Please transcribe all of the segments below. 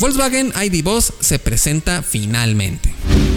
Volkswagen ID Boss se presenta finalmente.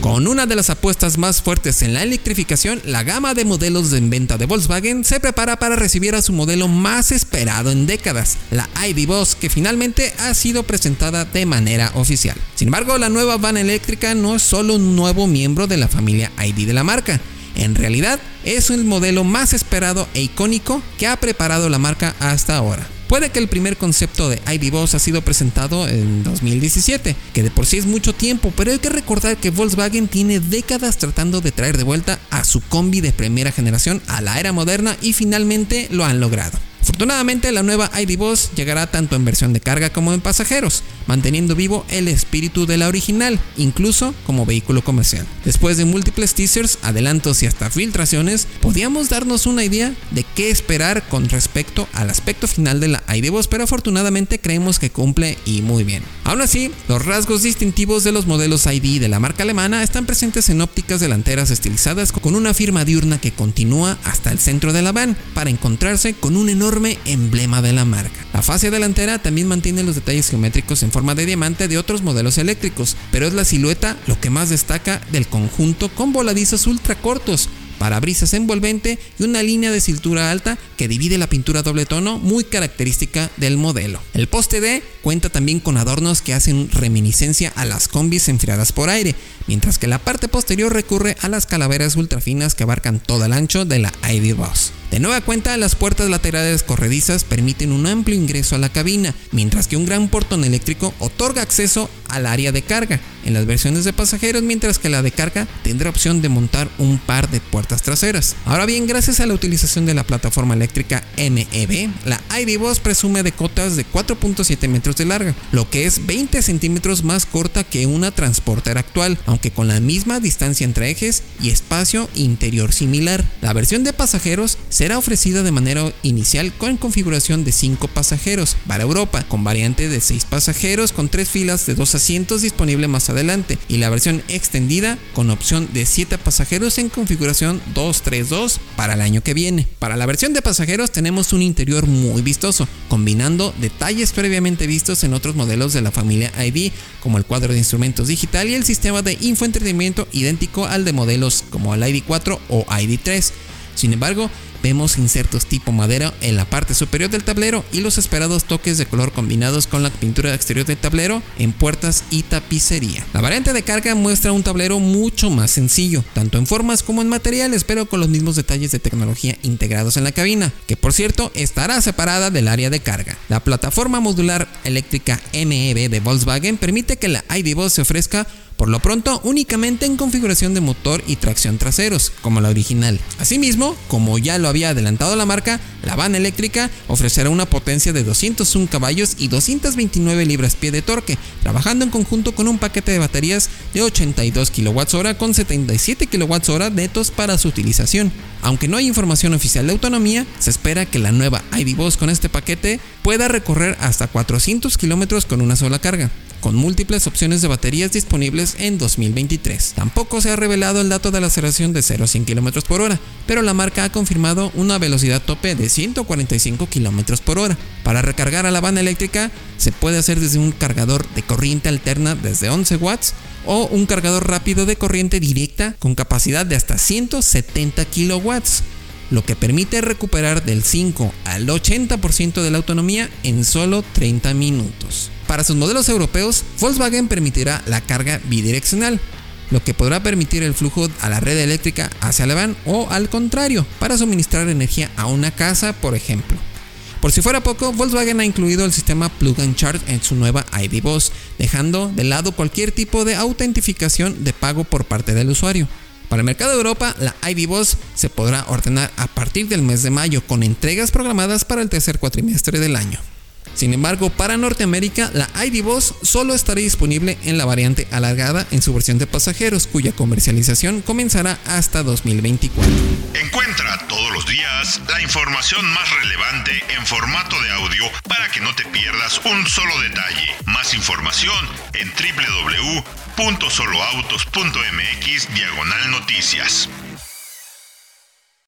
Con una de las apuestas más fuertes en la electrificación, la gama de modelos en venta de Volkswagen se prepara para recibir a su modelo más esperado en décadas, la ID Boss, que finalmente ha sido presentada de manera oficial. Sin embargo, la nueva van eléctrica no es solo un nuevo miembro de la familia ID de la marca, en realidad es el modelo más esperado e icónico que ha preparado la marca hasta ahora. Puede que el primer concepto de ID Boss ha sido presentado en 2017, que de por sí es mucho tiempo, pero hay que recordar que Volkswagen tiene décadas tratando de traer de vuelta a su combi de primera generación a la era moderna y finalmente lo han logrado. Afortunadamente, la nueva ID Boss llegará tanto en versión de carga como en pasajeros, manteniendo vivo el espíritu de la original, incluso como vehículo comercial. Después de múltiples teasers, adelantos y hasta filtraciones, podíamos darnos una idea de qué esperar con respecto al aspecto final de la ID Boss, pero afortunadamente creemos que cumple y muy bien. Aún así, los rasgos distintivos de los modelos ID de la marca alemana están presentes en ópticas delanteras estilizadas con una firma diurna que continúa hasta el centro de la van para encontrarse con un enorme emblema de la marca. La fase delantera también mantiene los detalles geométricos en forma de diamante de otros modelos eléctricos, pero es la silueta lo que más destaca del conjunto con voladizos ultra cortos, parabrisas envolvente y una línea de cintura alta que divide la pintura doble tono muy característica del modelo. El poste D cuenta también con adornos que hacen reminiscencia a las combis enfriadas por aire, mientras que la parte posterior recurre a las calaveras ultra finas que abarcan todo el ancho de la ID Boss. De nueva cuenta, las puertas laterales corredizas permiten un amplio ingreso a la cabina, mientras que un gran portón eléctrico otorga acceso al área de carga en las versiones de pasajeros, mientras que la de carga tendrá opción de montar un par de puertas traseras. Ahora bien, gracias a la utilización de la plataforma eléctrica MEB, la ID Boss presume de cotas de 4.7 metros de larga, lo que es 20 centímetros más corta que una transporter actual, aunque con la misma distancia entre ejes y espacio interior similar. La versión de pasajeros se será ofrecida de manera inicial con configuración de 5 pasajeros para Europa, con variante de 6 pasajeros con 3 filas de 2 asientos disponible más adelante, y la versión extendida con opción de 7 pasajeros en configuración 232 para el año que viene. Para la versión de pasajeros tenemos un interior muy vistoso, combinando detalles previamente vistos en otros modelos de la familia ID, como el cuadro de instrumentos digital y el sistema de infoentretenimiento idéntico al de modelos como el ID4 o ID3. Sin embargo, vemos insertos tipo madera en la parte superior del tablero y los esperados toques de color combinados con la pintura exterior del tablero en puertas y tapicería. La variante de carga muestra un tablero mucho más sencillo, tanto en formas como en materiales, pero con los mismos detalles de tecnología integrados en la cabina, que por cierto estará separada del área de carga. La plataforma modular eléctrica MEB de Volkswagen permite que la ID se ofrezca por lo pronto únicamente en configuración de motor y tracción traseros, como la original. Asimismo, como ya lo había adelantado la marca, la van eléctrica ofrecerá una potencia de 201 caballos y 229 libras-pie de torque, trabajando en conjunto con un paquete de baterías de 82 kWh con 77 kWh netos para su utilización. Aunque no hay información oficial de autonomía, se espera que la nueva ID Boss con este paquete pueda recorrer hasta 400 km con una sola carga con múltiples opciones de baterías disponibles en 2023. Tampoco se ha revelado el dato de la aceleración de 0 a 100 km por hora, pero la marca ha confirmado una velocidad tope de 145 km por hora. Para recargar a la banda eléctrica se puede hacer desde un cargador de corriente alterna desde 11 watts o un cargador rápido de corriente directa con capacidad de hasta 170 kilowatts lo que permite recuperar del 5 al 80% de la autonomía en solo 30 minutos. Para sus modelos europeos, Volkswagen permitirá la carga bidireccional, lo que podrá permitir el flujo a la red eléctrica hacia la van o al contrario, para suministrar energía a una casa, por ejemplo. Por si fuera poco, Volkswagen ha incluido el sistema Plug and Charge en su nueva ID Boss, dejando de lado cualquier tipo de autentificación de pago por parte del usuario. Para el mercado de Europa, la ID Boss se podrá ordenar a partir del mes de mayo con entregas programadas para el tercer cuatrimestre del año. Sin embargo, para Norteamérica, la ID Buzz solo estará disponible en la variante alargada en su versión de pasajeros, cuya comercialización comenzará hasta 2024. Encuentra todos los días la información más relevante en formato de audio para que no te pierdas un solo detalle. Más información en www.soloautos.mx diagonal noticias.